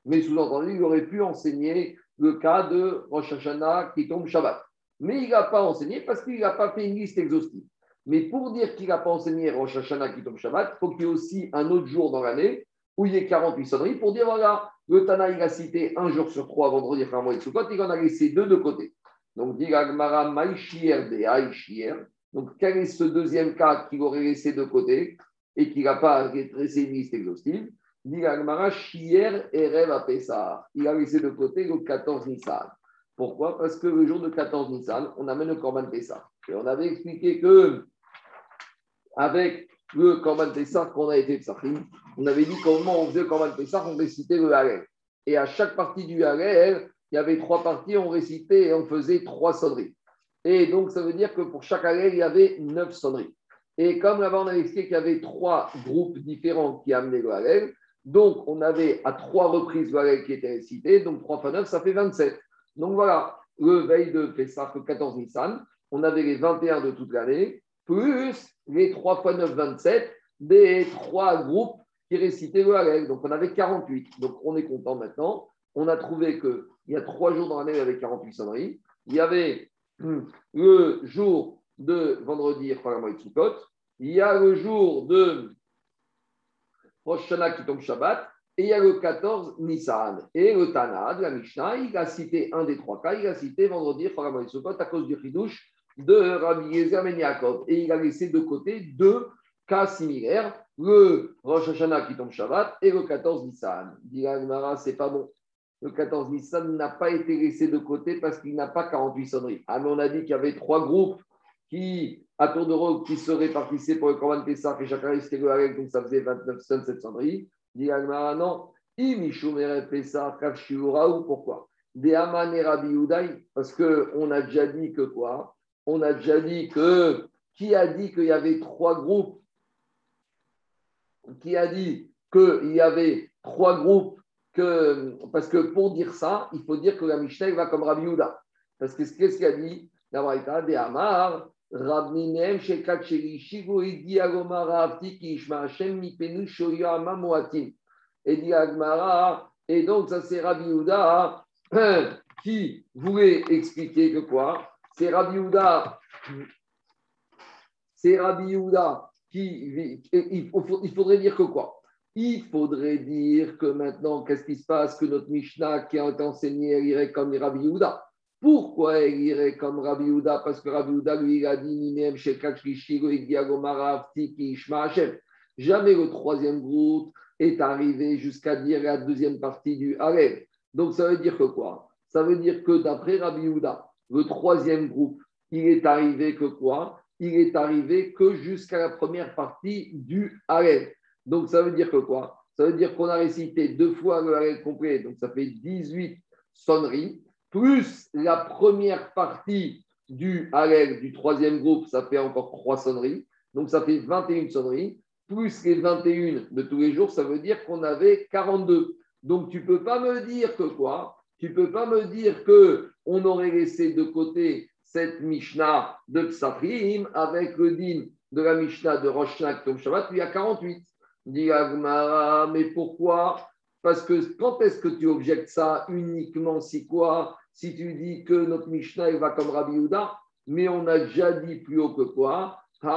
Mais sous-entendu, il aurait pu enseigner le cas de Rosh Hashanah qui tombe Shabbat. Mais il n'a pas enseigné parce qu'il n'a pas fait une liste exhaustive. Mais pour dire qu'il n'a pas enseigné Rosh Hashanah qui tombe Shabbat, il faut qu'il y ait aussi un autre jour dans l'année où il y ait 48 sonneries pour dire voilà, le Tana, il a cité un jour sur trois vendredi, Ramon et Sukkot, il en a laissé deux de côté. Donc, dit Agmara Maïchier de Aïchier. Donc, quel est ce deuxième cas qu'il aurait laissé de côté et qu'il n'a pas dressé une liste exhaustive Dit Chier et Rêve Pessah. Il a laissé de côté le 14 Nissan. Pourquoi? Parce que le jour de 14 Nissan, on amène le Corban Pessah. Et on avait expliqué que avec le Corban Pessah qu'on a été Psachim, on avait dit comment on faisait le Corban Pessah, on récitait le Halel. Et à chaque partie du Halel, il y avait trois parties, on récitait et on faisait trois sonneries. Et donc, ça veut dire que pour chaque Halel, il y avait neuf sonneries. Et comme là-bas, on avait expliqué qu'il y avait trois groupes différents qui amenaient le Halel, donc on avait à trois reprises le Halel qui était récité, donc trois fois neuf, ça fait 27. Donc voilà, le veille de Pessah, le 14 Nissan, on avait les 21 de toute l'année, plus les 3 fois 9, 27 des trois groupes qui récitaient le Hallel. Donc on avait 48. Donc on est content maintenant. On a trouvé qu'il y a trois jours dans l'année avec 48 sonneries. Il y avait hum, le jour de vendredi, il y a le jour de Rosh qui tombe Shabbat, et il y a le 14 Nissan. Et le Tana de la Mishnah, il a cité un des trois cas, il a cité vendredi, à cause du Hidouche, de Rabbi Yezer Ben. Et il a laissé de côté deux cas similaires, le Rosh Hashanah qui tombe Shabbat et le 14 Nissan. Dit c'est pas bon. Le 14 Nissan n'a pas été laissé de côté parce qu'il n'a pas 48 sonneries. Ah, mais on a dit qu'il y avait trois groupes qui, à tour de rôle, qui se répartissaient pour le Corban Pessah et chacun risquait le avec, donc ça faisait 29 sonnes, 7 sonneries. Dit non. Pessah, ou pourquoi? Des Aman et parce qu'on a déjà dit que quoi? On a déjà dit que. Qui a dit qu'il y avait trois groupes? Qui a dit qu'il y avait trois groupes Parce que pour dire ça, il faut dire que la Mishnah va comme Rabbi Yehuda. Parce que qu'est-ce qu'il a dit? La des Amar. Et donc ça c'est Rabbi Yehuda [clears throat] qui voulait expliquer que quoi? C'est Rabbi Yehuda, c'est Rabbi Yehuda qui. Il faudrait dire que quoi? Il faudrait dire que maintenant, qu'est-ce qui se passe Que notre Mishnah qui a été enseignée, elle irait comme Rabbi Yehuda. Pourquoi elle irait comme Rabbi Yehuda? Parce que Rabbi Yehuda lui a dit Jamais le troisième groupe est arrivé jusqu'à dire la deuxième partie du Harem. Donc ça veut dire que quoi? Ça veut dire que d'après Rabbi Yehuda, le troisième groupe, il est arrivé que quoi? Il est arrivé que jusqu'à la première partie du Harem. Donc, ça veut dire que quoi? Ça veut dire qu'on a récité deux fois le Harel complet, donc ça fait 18 sonneries, plus la première partie du Harel du troisième groupe, ça fait encore trois sonneries, donc ça fait 21 sonneries, plus les 21 de tous les jours, ça veut dire qu'on avait 42. Donc, tu ne peux pas me dire que quoi? Tu ne peux pas me dire que on aurait laissé de côté cette Mishnah de Psachim avec le din de la Mishnah de Rosh Tom Shabbat, il y a 48. Dit mais pourquoi? Parce que quand est-ce que tu objectes ça uniquement si quoi? Si tu dis que notre Mishnah va comme Rabbi Yehuda, mais on a déjà dit plus haut que quoi? Mais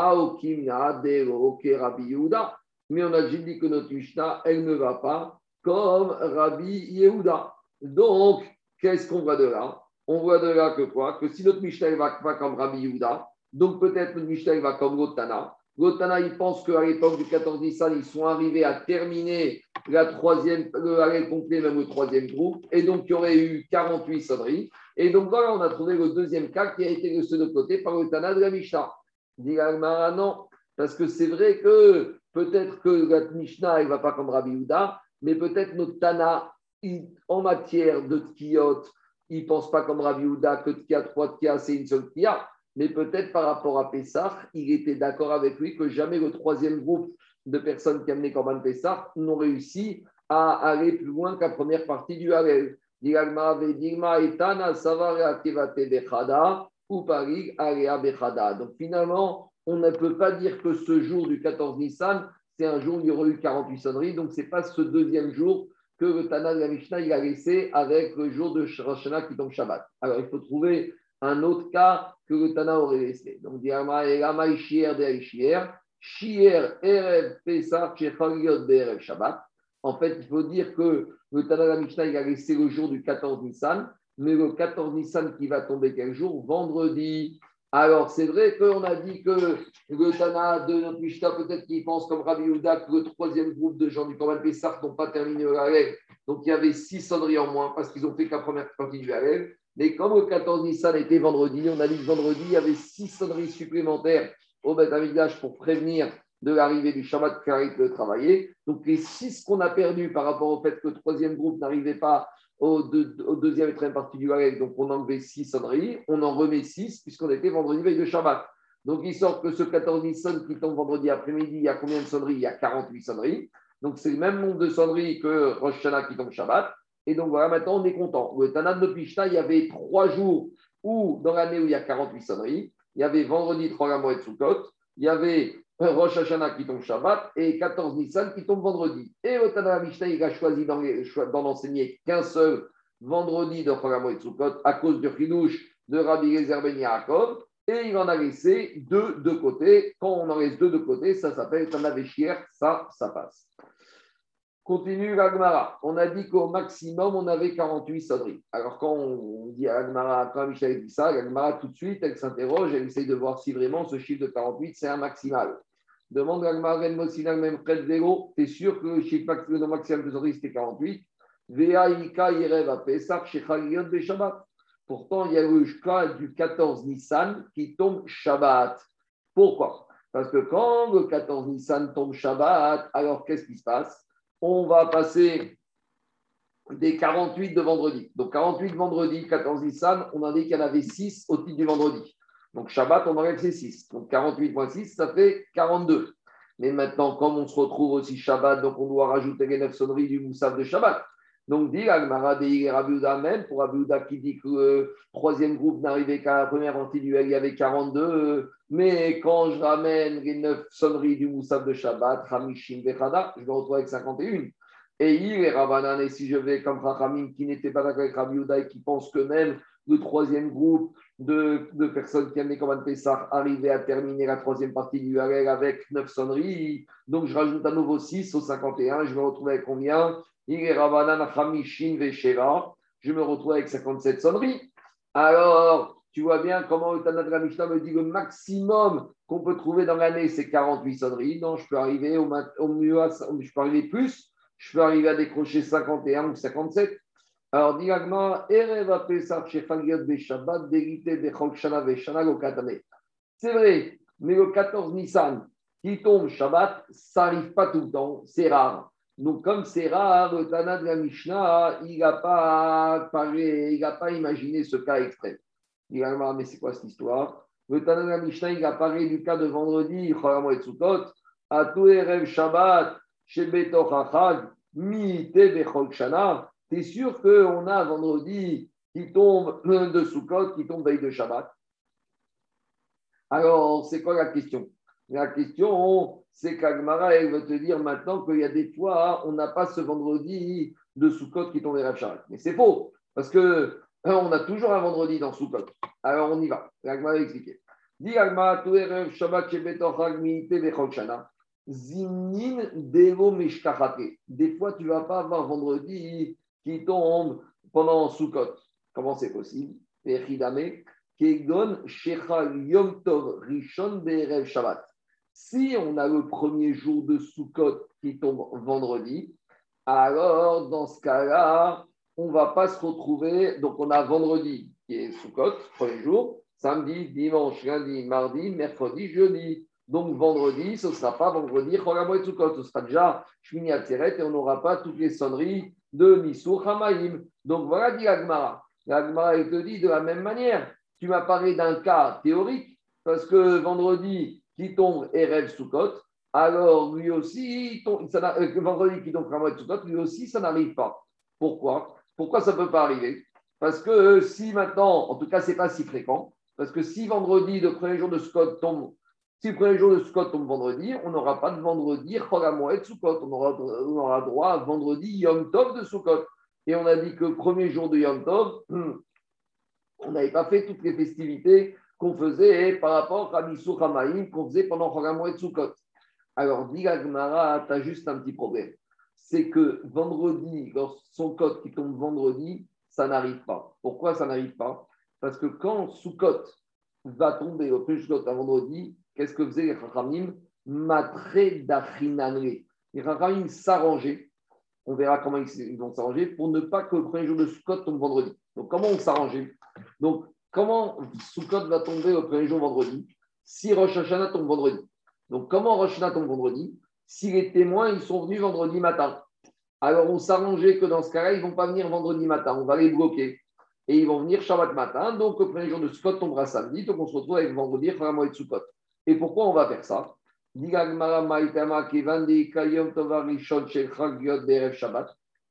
on a déjà dit que notre Mishnah, elle ne va pas comme Rabbi Yehuda. Donc, qu'est-ce qu'on voit de là? On voit de là que quoi? Que si notre Mishnah va pas comme Rabbi Yehuda, donc peut-être notre Mishnah va comme Gotana. Gotana, il pense qu'à l'époque du 14 Nissan, ils sont arrivés à terminer la troisième, le complet, même le troisième groupe, et donc il y aurait eu 48 sonneries. Et donc voilà, on a trouvé le deuxième cas qui a été laissé de côté par le Tana de la Mishnah. Dit non, parce que c'est vrai que peut-être que la Mishnah, elle ne va pas comme Rabbi Houda, mais peut-être notre Tana, en matière de tkiyot, il ne pense pas comme Rabbi Houda que tkia, trois tkia, c'est une seule tkia mais peut-être par rapport à Pessah, il était d'accord avec lui que jamais le troisième groupe de personnes qui amenaient Corban Pessah n'ont réussi à aller plus loin qu'à la première partie du Harel. Donc finalement, on ne peut pas dire que ce jour du 14 Nissan, c'est un jour où il y aurait eu 48 sonneries. Donc ce n'est pas ce deuxième jour que le Tana de la Mishnah a laissé avec le jour de Rosh qui tombe Shabbat. Alors il faut trouver un autre cas que le Tana aurait laissé. Donc, de Shabbat. En fait, il faut dire que le Tana la Mishnah, il a laissé le jour du 14 Nissan, mais le 14 Nissan qui va tomber quel jour? Vendredi. Alors, c'est vrai qu'on a dit que le Tana de notre Mishnah, peut-être qu'il pense comme Rabbi Yehuda que le troisième groupe de gens du Corban Pessah n'ont pas terminé le Halel. Donc, il y avait six sonneries en moins parce qu'ils ont fait qu'à première partie du Halel. Mais comme le 14 Nissan était vendredi, on a dit que vendredi, il y avait six sonneries supplémentaires au Beth pour prévenir de l'arrivée du Shabbat qui arrive de travailler. Donc les six qu'on a perdus par rapport au fait que le troisième groupe n'arrivait pas au, deuxième et troisième partie du Halek, donc on a enlevé six sonneries, on en remet six puisqu'on était vendredi veille de Shabbat. Donc il sort que ce 14 Nissan qui tombe vendredi après-midi, il y a combien de sonneries? Il y a 48 sonneries. Donc c'est le même nombre de sonneries que Rosh Hashanah qui tombe Shabbat. Et donc voilà, maintenant on est content. Le Tana de Pishta, il y avait trois jours où, dans l'année où il y a 48 sonneries, il y avait vendredi 3 mois de Sukkot, il y avait Rosh Hashanah qui tombe Shabbat et 14 Nissan qui tombe vendredi. Et le Tana de Mishnah, il a choisi d'en enseigner qu'un seul vendredi de de Sukkot à cause du Khidouche de Rabbi Gezer Ben Yaakov. Et il en a laissé deux de côté. Quand on en laisse deux de côté, ça s'appelle Tana Véchier, ça, ça passe. Continue l'Agmara. On a dit qu'au maximum, on avait 48 sonneries. Alors, quand on dit à l'Agmara, quand Michel dit ça, l'Agmara, tout de suite, elle s'interroge, elle essaye de voir si vraiment ce chiffre de 48, c'est un maximal. Demande l'Agmara, même près de vélo, tu es sûr que le chiffre maximum de sonneries, c'était 48 Pourtant, il y a le cas du 14 Nissan qui tombe Shabbat. Pourquoi? Parce que quand le 14 Nissan tombe Shabbat, alors qu'est-ce qui se passe? On va passer des 48 de vendredi. Donc 48 vendredi, 14 Nissan, on a dit qu'il y en avait 6 au titre du vendredi. Donc Shabbat, on enlève ces 6. Donc 48 moins 6, ça fait 42. Mais maintenant, comme on se retrouve aussi Shabbat, donc on doit rajouter les 9 sonneries du Moussaf de Shabbat. Donc, dit Agmara de Rabiuda même, pour Rabiuda qui dit que le troisième groupe n'arrivait qu'à la première antiduelle, il y avait 42. Mais quand je ramène les neuf sonneries du Moussaf de Shabbat, Hamishim Bechada, je me retrouve avec 51. Et il est Rabanan, et si je vais comme Rachamim qui n'était pas d'accord avec Rabiuda et qui pense que même le troisième groupe de, personnes qui avaient comme Pessah arrivait à terminer la troisième partie du Halel avec neuf sonneries. Donc, je rajoute à nouveau 6 au 51. Je me retrouve avec combien? Je me retrouve avec 57 sonneries. Alors, tu vois bien comment le Tana de la Mishnah me dit le maximum qu'on peut trouver dans l'année, c'est 48 sonneries. Non, je peux arriver au, mieux, je peux arriver plus. Je peux arriver à décrocher 51 ou 57. Alors, directement, c'est vrai, mais le 14 Nissan qui tombe Shabbat, ça n'arrive pas tout le temps, c'est rare. Donc, comme c'est rare, le Tana de la Mishnah, il n'a pas parlé, il n'a pas imaginé ce cas extrême. Il a dit, mais c'est quoi cette histoire? Le Tana de la Mishnah, il a parlé du cas de vendredi, à tout Erev Shabbat, chez Betochachag, mi Bechol Shana. Tu es sûr qu'on a vendredi qui tombe de Sukkot, qui tombe veille de Shabbat? Alors, c'est quoi la question? La question, c'est qu'Agmara, elle veut te dire maintenant qu'il y a des fois, on n'a pas ce vendredi de Soukot qui tombe les Shabbat. Mais c'est faux, parce que hein, on a toujours un vendredi dans Soukot. Alors on y va. L'Agmara va expliquer. Dis Agmara, Shabbat Zinin Devo Mishkachate. Des fois, tu ne vas pas avoir vendredi qui tombe pendant Soukot. Comment c'est possible? Kegon Shechal Yom Tov Rishon Be'erev Shabbat. Si on a le premier jour de Sukkot qui tombe vendredi, alors dans ce cas-là, on ne va pas se retrouver. Donc on a vendredi qui est Sukkot, premier jour, samedi, dimanche, lundi, mardi, mercredi, jeudi. Donc vendredi, ce ne sera pas vendredi, Sukkot, ce sera déjà Shmini Atzeret et on n'aura pas toutes les sonneries de Misur Hamaim. Donc voilà, dit Agmara. Agmara, il te dit de la même manière. Tu m'as parlé d'un cas théorique, parce que vendredi, qui tombe Erev Sukkot, alors lui aussi, euh, vendredi qui tombe Ramot Sukkot, lui aussi, ça n'arrive pas. Pourquoi? Pourquoi ça ne peut pas arriver? Parce que euh, si maintenant, en tout cas, ce n'est pas si fréquent, parce que si vendredi, le premier jour de Sukkot tombe, si le premier jour de Sukkot tombe vendredi, on n'aura pas de vendredi de Sukkot, on aura, on aura droit à vendredi Yom Tov de Sukkot. Et on a dit que le premier jour de Yom Tov, [clears throat] on n'avait pas fait toutes les festivités qu'on faisait par rapport à Missou Hamaïm qu'on faisait pendant Chagamo et Tsukot. Alors, dit tu as juste un petit problème. C'est que vendredi, son code qui tombe vendredi, ça n'arrive pas. Pourquoi ça n'arrive pas? Parce que quand Sukkot va tomber au plus à vendredi, qu'est-ce que faisaient les Chachamim Matre d'achinanre. Les Chachamim s'arrangeaient, on verra comment ils vont s'arranger, pour ne pas que le premier jour de Sukkot tombe vendredi. Donc, comment on s'arrangeait? Donc, comment Sukkot va tomber au premier jour vendredi si Rosh Hashanah tombe vendredi? Donc, comment Rosh Hashanah tombe vendredi? Si les témoins, ils sont venus vendredi matin. Alors, on s'arrangeait que dans ce cas-là, ils ne vont pas venir vendredi matin. On va les bloquer. Et ils vont venir Shabbat matin. Donc, le premier jour de Sukkot tombera samedi. Donc, on se retrouve avec vendredi, vraiment et Sukkot. Et pourquoi on va faire ça?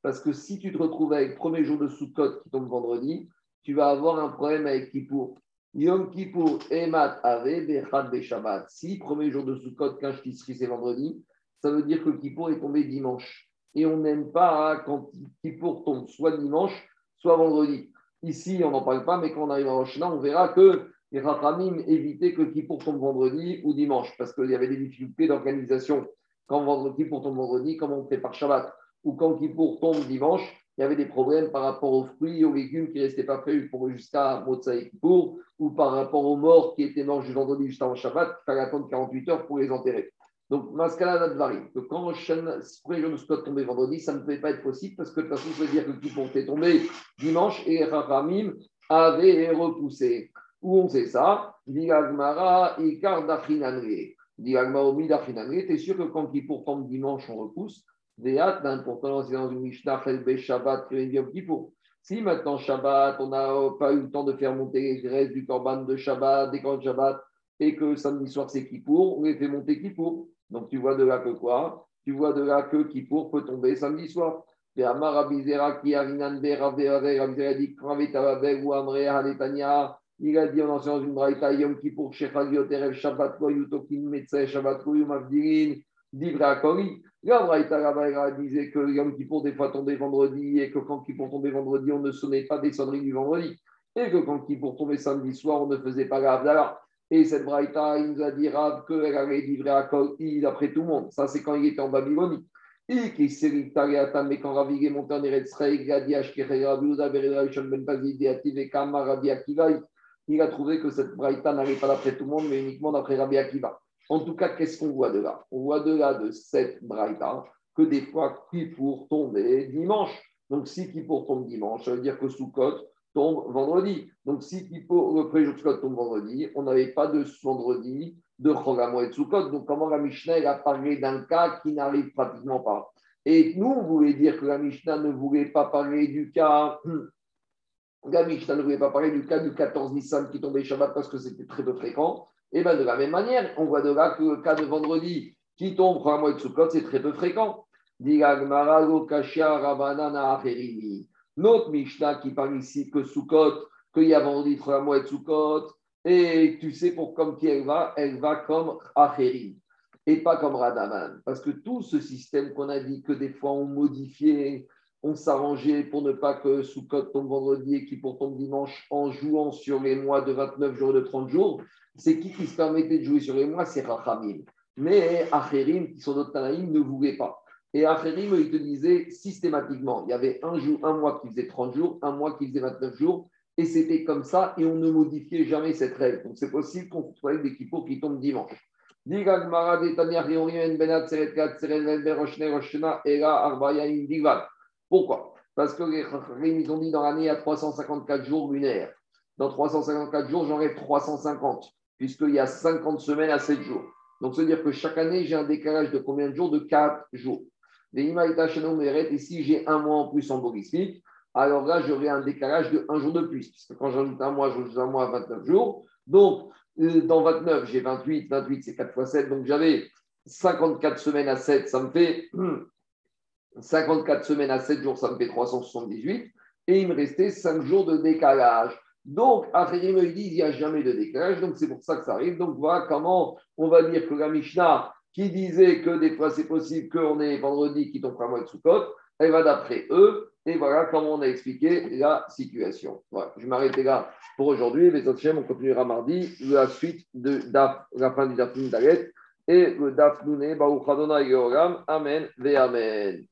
Parce que si tu te retrouves avec le premier jour de Sukkot qui tombe vendredi, tu vas avoir un problème avec Kippour. Yom Kippour, Emat Ave, Bechad Shabbat. Si, premier jour de Sukkot, quand je c'est vendredi, ça veut dire que Kippour est tombé dimanche. Et on n'aime pas hein, quand Kippour tombe soit dimanche, soit vendredi. Ici, on n'en parle pas, mais quand on arrive à Rosh on verra que les Rachamim évitaient que Kippour tombe vendredi ou dimanche, parce qu'il y avait des difficultés d'organisation. Quand vendredi, Kippour tombe vendredi, comment on fait par Shabbat? Ou quand Kippour tombe dimanche, il y avait des problèmes par rapport aux fruits aux légumes qui ne restaient pas prévus pour jusqu'à Kippour, ou par rapport aux morts qui étaient morts du vendredi juste avant Shabbat, il fallait attendre 48 heures pour les enterrer. Donc, Maskala Nadvari, que quand le jour de Scott tombait vendredi, ça ne pouvait pas être possible parce que de toute façon, ça veut dire que Kippour était tombé dimanche et Rahamim avait repoussé. Où on sait ça? Digagmara, Ikar Dachinanre. Digagmaomi Dachinanre, t'es sûr que quand Kippour tombe dimanche, on repousse? Pourtant, c'est dans une Mishnah, Shabbat, Kippour. Si maintenant Shabbat, on n'a pas eu le temps de faire monter les graisses du corban de Shabbat, des corps de Shabbat, et que samedi soir c'est Kippour, on les fait monter Kippour. Donc tu vois de là que quoi? Tu vois de là que Kippour peut tomber samedi soir. Et Amar Abizera qui a dit ou Amre Haletania, il a dit en dans une braïta Yom Kippour, Shechag Yoterev Shabbat Yutokin Metzeh Shabbat Yom Avdirin, Divra Kori. La braïta là disait que Yom Kippour des fois tombait vendredi et que quand Kippour tombait vendredi, on ne sonnait pas des sonneries du vendredi. Et que quand Kippour tombait samedi soir, on ne faisait pas la Et cette braïta, il nous a dit Rav qu'elle avait livré à Kori d'après tout le monde. Ça, c'est quand il était en Babylonie. Et qui s'est mais quand est monté en Eretz il a dit il a trouvé que cette braïta n'allait pas d'après tout le monde, mais uniquement d'après Rabbi Akiva. En tout cas, qu'est-ce qu'on voit de là? On voit de là de cette braïta que des fois, pour tomber dimanche. Donc, si pour tombe dimanche, ça veut dire que Soukot tombe vendredi. Donc, si le premier de tombe vendredi, on n'avait pas de vendredi de Chogamo et Soukot. Donc, comment la Mishnah a parlé d'un cas qui n'arrive pratiquement pas? Et nous, on voulait dire que la Mishnah ne voulait pas parler du cas. [clears throat] La Mishnah ne voulait pas parler du cas du 14 Nissan qui tombait Shabbat parce que c'était très peu fréquent. Et bien de la même manière, on voit de là que le cas de vendredi qui tombe pour un mois de Sukkot, c'est très peu fréquent. Notre Mishnah qui parle ici que Sukkot, qu'il y a vendredi pour un mois de Sukkot, et tu sais pour comme qui elle va, elle va comme Acherim et pas comme Radaman. Parce que tout ce système qu'on a dit que des fois on modifiait, on s'arrangeait pour ne pas que Sukkot tombe vendredi et qui pour tombe dimanche en jouant sur les mois de 29 jours et de 30 jours, c'est qui qui se permettait de jouer sur les mois? C'est Rachamim. Mais Acherim, qui sont d'autres Tanaïm, ne voulaient pas. Et Acherim, ils te disaient systématiquement, il y avait un, jour, un mois qui faisait 30 jours, un mois qui faisait 29 jours, et c'était comme ça, et on ne modifiait jamais cette règle. Donc c'est possible qu'on trouve des kippours qui tombent dimanche. Pourquoi? Parce que les Chachamim, ils ont dit dans l'année, il y a 354 jours lunaires. Dans 354 jours, j'enlève 350 puisqu'il y a 50 semaines à 7 jours. Donc, ça veut dire que chaque année, j'ai un décalage de combien de jours? De 4 jours. Et si j'ai un mois en plus en logistique, alors là, j'aurai un décalage de un jour de plus, puisque quand j'ajoute un mois, j'ajoute un mois à 29 jours. Donc, euh, dans 29, j'ai 28, 28, c'est 4 fois 7, donc j'avais 54 semaines à 7, ça me fait 54 semaines à 7 jours, ça me fait 378, et il me restait 5 jours de décalage. Donc, Acherim, ils disent il n'y a jamais de décalage, donc c'est pour ça que ça arrive. Donc, voilà comment on va dire que la Mishnah, qui disait que des fois c'est possible qu'on ait vendredi qui tombe à mois de Soukot, elle va d'après eux. Et voilà comment on a expliqué la situation. Voilà, je m'arrêter là pour aujourd'hui. Les autres on continuera mardi. La suite de Daf, la fin du Daf et le Daf Nune, Baruch Adonai Amen, ve Amen.